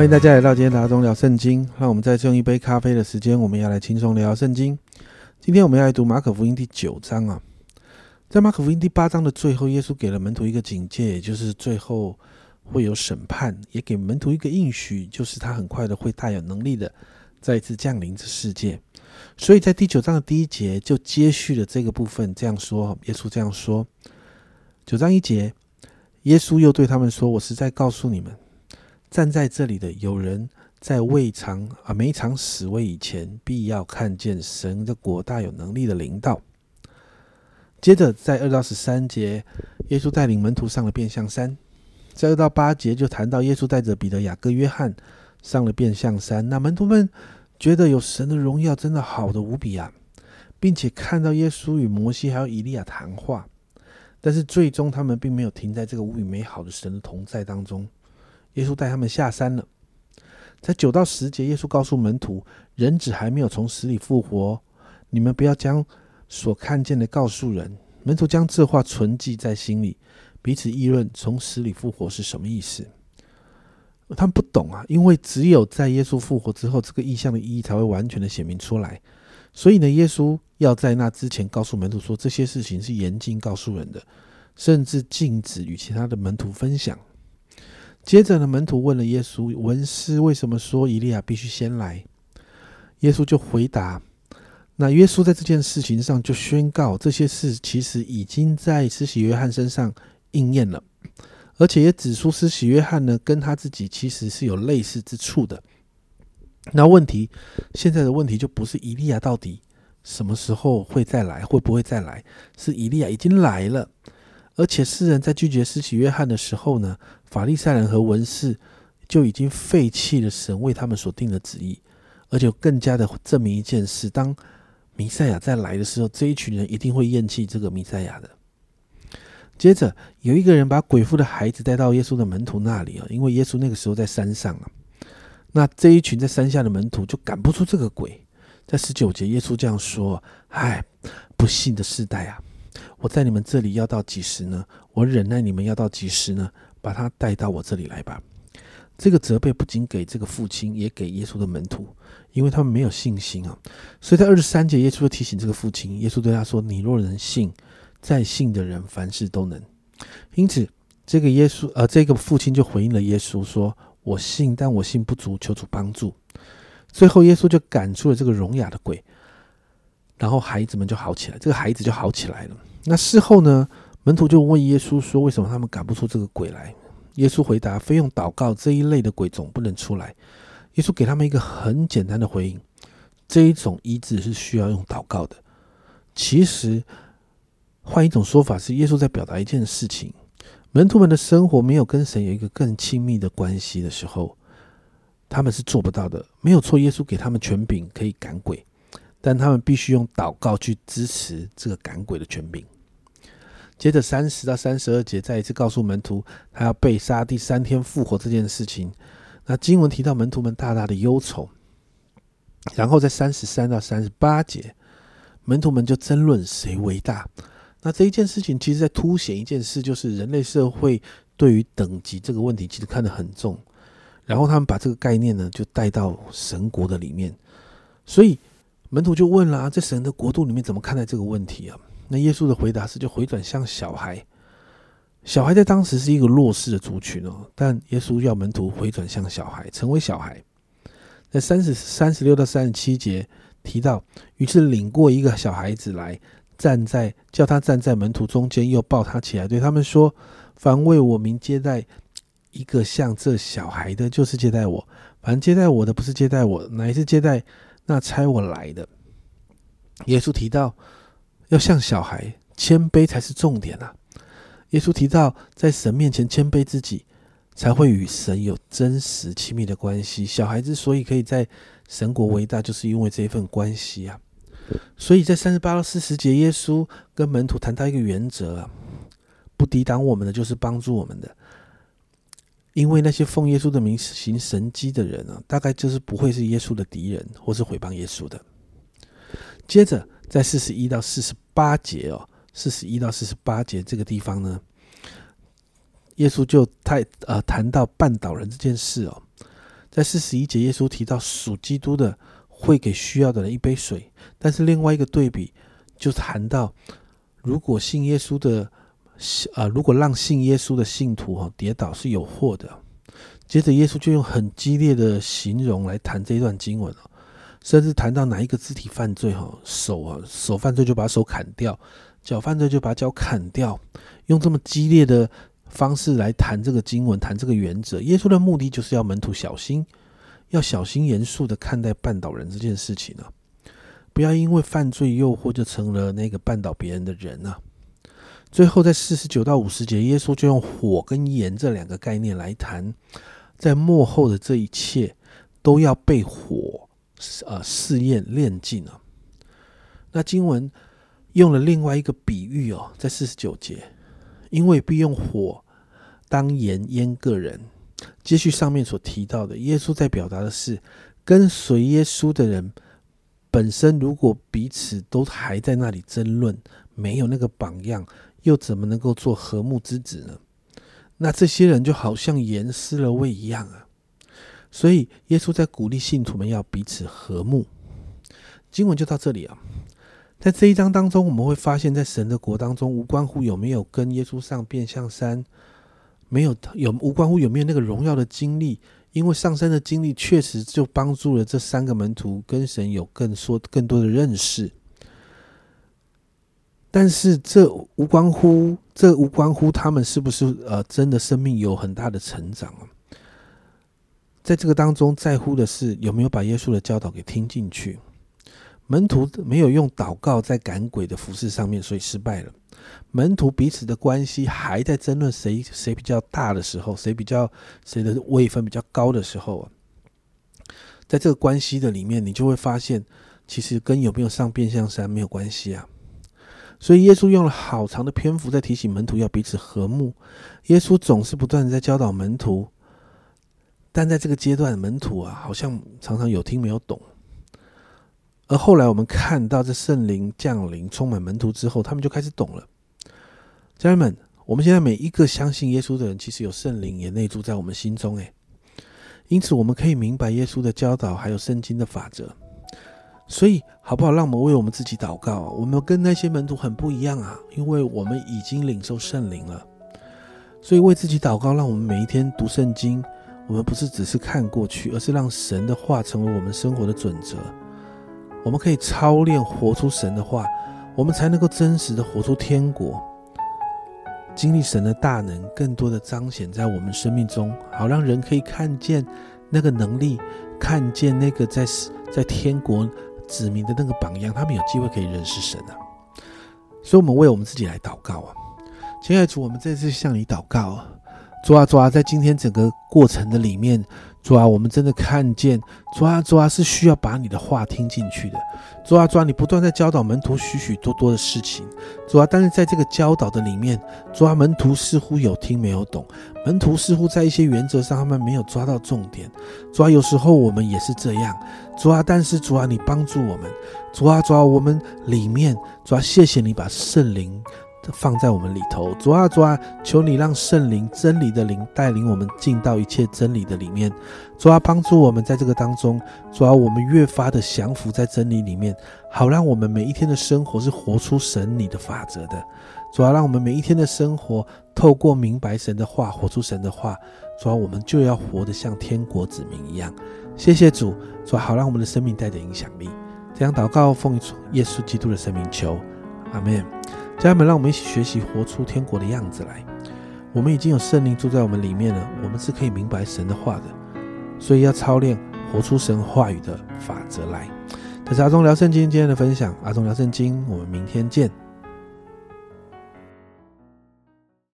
欢迎大家来到今天大中聊圣经。让我们在用一杯咖啡的时间，我们要来轻松聊圣经。今天我们要来读马可福音第九章啊。在马可福音第八章的最后，耶稣给了门徒一个警戒，也就是最后会有审判，也给门徒一个应许，就是他很快的会大有能力的再次降临这世界。所以在第九章的第一节就接续了这个部分，这样说：耶稣这样说，九章一节，耶稣又对他们说：“我实在告诉你们。”站在这里的有人，在未尝啊没尝死味以前，必要看见神的国大有能力的领导。接着，在二到十三节，耶稣带领门徒上了变相山；在二到八节，就谈到耶稣带着彼得、雅各、约翰上了变相山。那门徒们觉得有神的荣耀真的好的无比啊，并且看到耶稣与摩西还有以利亚谈话。但是最终，他们并没有停在这个无比美好的神的同在当中。耶稣带他们下山了，在九到十节，耶稣告诉门徒：“人子还没有从死里复活，你们不要将所看见的告诉人。”门徒将这话存记在心里，彼此议论：“从死里复活是什么意思？”他们不懂啊，因为只有在耶稣复活之后，这个意象的意义才会完全的显明出来。所以呢，耶稣要在那之前告诉门徒说，这些事情是严禁告诉人的，甚至禁止与其他的门徒分享。接着呢，门徒问了耶稣：“文士为什么说以利亚必须先来？”耶稣就回答：“那耶稣在这件事情上就宣告，这些事其实已经在施洗约翰身上应验了，而且也指出施洗约翰呢跟他自己其实是有类似之处的。那问题现在的问题就不是以利亚到底什么时候会再来，会不会再来？是以利亚已经来了。”而且世人在拒绝施洗约翰的时候呢，法利赛人和文士就已经废弃了神为他们所定的旨意，而且更加的证明一件事：当弥赛亚再来的时候，这一群人一定会厌弃这个弥赛亚的。接着有一个人把鬼父的孩子带到耶稣的门徒那里啊，因为耶稣那个时候在山上啊，那这一群在山下的门徒就赶不出这个鬼。在十九节，耶稣这样说：“唉，不幸的世代啊！”我在你们这里要到几时呢？我忍耐你们要到几时呢？把他带到我这里来吧。这个责备不仅给这个父亲，也给耶稣的门徒，因为他们没有信心啊。所以在二十三节，耶稣就提醒这个父亲，耶稣对他说：“你若能信，在信的人凡事都能。”因此，这个耶稣，呃，这个父亲就回应了耶稣说：“我信，但我信不足，求主帮助。”最后，耶稣就赶出了这个聋哑的鬼。然后孩子们就好起来，这个孩子就好起来了。那事后呢，门徒就问耶稣说：“为什么他们赶不出这个鬼来？”耶稣回答：“非用祷告，这一类的鬼总不能出来。”耶稣给他们一个很简单的回应：这一种医治是需要用祷告的。其实，换一种说法是，耶稣在表达一件事情：门徒们的生活没有跟神有一个更亲密的关系的时候，他们是做不到的。没有错，耶稣给他们权柄可以赶鬼。但他们必须用祷告去支持这个赶鬼的权柄。接着三十到三十二节再一次告诉门徒，他要被杀，第三天复活这件事情。那经文提到门徒们大大的忧愁。然后在三十三到三十八节，门徒们就争论谁为大。那这一件事情其实在凸显一件事，就是人类社会对于等级这个问题其实看得很重。然后他们把这个概念呢就带到神国的里面，所以。门徒就问了：“在神的国度里面怎么看待这个问题啊？”那耶稣的回答是：“就回转向小孩。小孩在当时是一个弱势的族群哦，但耶稣要门徒回转向小孩，成为小孩。”在三十三十六到三十七节提到，于是领过一个小孩子来，站在叫他站在门徒中间，又抱他起来，对他们说：“凡为我名接待一个像这小孩的，就是接待我；凡接待我的，不是接待我，乃是接待。”那猜我来的，耶稣提到要像小孩谦卑才是重点啊！耶稣提到在神面前谦卑自己，才会与神有真实亲密的关系。小孩之所以可以在神国为大，就是因为这一份关系啊！所以在三十八到四十节，耶稣跟门徒谈到一个原则啊：不抵挡我们的，就是帮助我们的。因为那些奉耶稣的名行神迹的人啊，大概就是不会是耶稣的敌人，或是毁谤耶稣的。接着，在四十一到四十八节哦，四十一到四十八节这个地方呢，耶稣就太呃谈到绊倒人这件事哦。在四十一节，耶稣提到属基督的会给需要的人一杯水，但是另外一个对比就谈到，如果信耶稣的，啊，如果让信耶稣的信徒哈跌倒是有祸的。接着耶稣就用很激烈的形容来谈这一段经文甚至谈到哪一个肢体犯罪哈，手啊手犯罪就把手砍掉，脚犯罪就把脚砍掉，用这么激烈的。方式来谈这个经文，谈这个原则。耶稣的目的就是要门徒小心，要小心严肃的看待绊倒人这件事情呢，不要因为犯罪诱惑就成了那个绊倒别人的人呢。最后，在四十九到五十节，耶稣就用火跟盐这两个概念来谈，在幕后的这一切都要被火呃试验炼尽了。那经文用了另外一个比喻哦，在四十九节。因为必用火当盐腌个人。接续上面所提到的，耶稣在表达的是，跟随耶稣的人本身，如果彼此都还在那里争论，没有那个榜样，又怎么能够做和睦之子呢？那这些人就好像盐失了味一样啊！所以耶稣在鼓励信徒们要彼此和睦。经文就到这里啊。在这一章当中，我们会发现，在神的国当中，无关乎有没有跟耶稣上变相山，没有有无关乎有没有那个荣耀的经历，因为上山的经历确实就帮助了这三个门徒跟神有更说更多的认识。但是这无关乎，这无关乎他们是不是呃真的生命有很大的成长啊？在这个当中，在乎的是有没有把耶稣的教导给听进去。门徒没有用祷告在赶鬼的服饰上面，所以失败了。门徒彼此的关系还在争论谁谁比较大的时候，谁比较谁的位分比较高的时候啊，在这个关系的里面，你就会发现，其实跟有没有上变相山没有关系啊。所以耶稣用了好长的篇幅在提醒门徒要彼此和睦。耶稣总是不断的在教导门徒，但在这个阶段，门徒啊，好像常常有听没有懂。而后来我们看到这圣灵降临，充满门徒之后，他们就开始懂了。家人们，我们现在每一个相信耶稣的人，其实有圣灵也内住在我们心中，诶，因此我们可以明白耶稣的教导，还有圣经的法则。所以，好不好？让我们为我们自己祷告。我们跟那些门徒很不一样啊，因为我们已经领受圣灵了。所以为自己祷告，让我们每一天读圣经。我们不是只是看过去，而是让神的话成为我们生活的准则。我们可以操练活出神的话，我们才能够真实的活出天国，经历神的大能，更多的彰显在我们生命中，好让人可以看见那个能力，看见那个在在天国子民的那个榜样，他们有机会可以认识神啊。所以，我们为我们自己来祷告啊，亲爱的主，我们再次向你祷告啊，主啊主啊，在今天整个过程的里面。主啊，我们真的看见，主啊，主啊，是需要把你的话听进去的。主啊，主啊，你不断在教导门徒许许多多的事情。主啊，但是在这个教导的里面，主啊，门徒似乎有听没有懂，门徒似乎在一些原则上他们没有抓到重点。主啊，有时候我们也是这样。主啊，但是主啊，你帮助我们。主啊，主啊，我们里面，主啊，谢谢你把圣灵。放在我们里头，主啊主啊，求你让圣灵真理的灵带领我们进到一切真理的里面，主啊帮助我们在这个当中，主啊我们越发的降服在真理里面，好让我们每一天的生活是活出神你的法则的，主啊让我们每一天的生活透过明白神的话，活出神的话，主啊我们就要活得像天国子民一样。谢谢主，主啊好让我们的生命带着影响力。这样祷告奉耶稣基督的生命求，阿门。家人们，让我们一起学习活出天国的样子来。我们已经有圣灵住在我们里面了，我们是可以明白神的话的，所以要操练活出神话语的法则来。这是阿忠聊圣经今天的分享，阿忠聊圣经，我们明天见。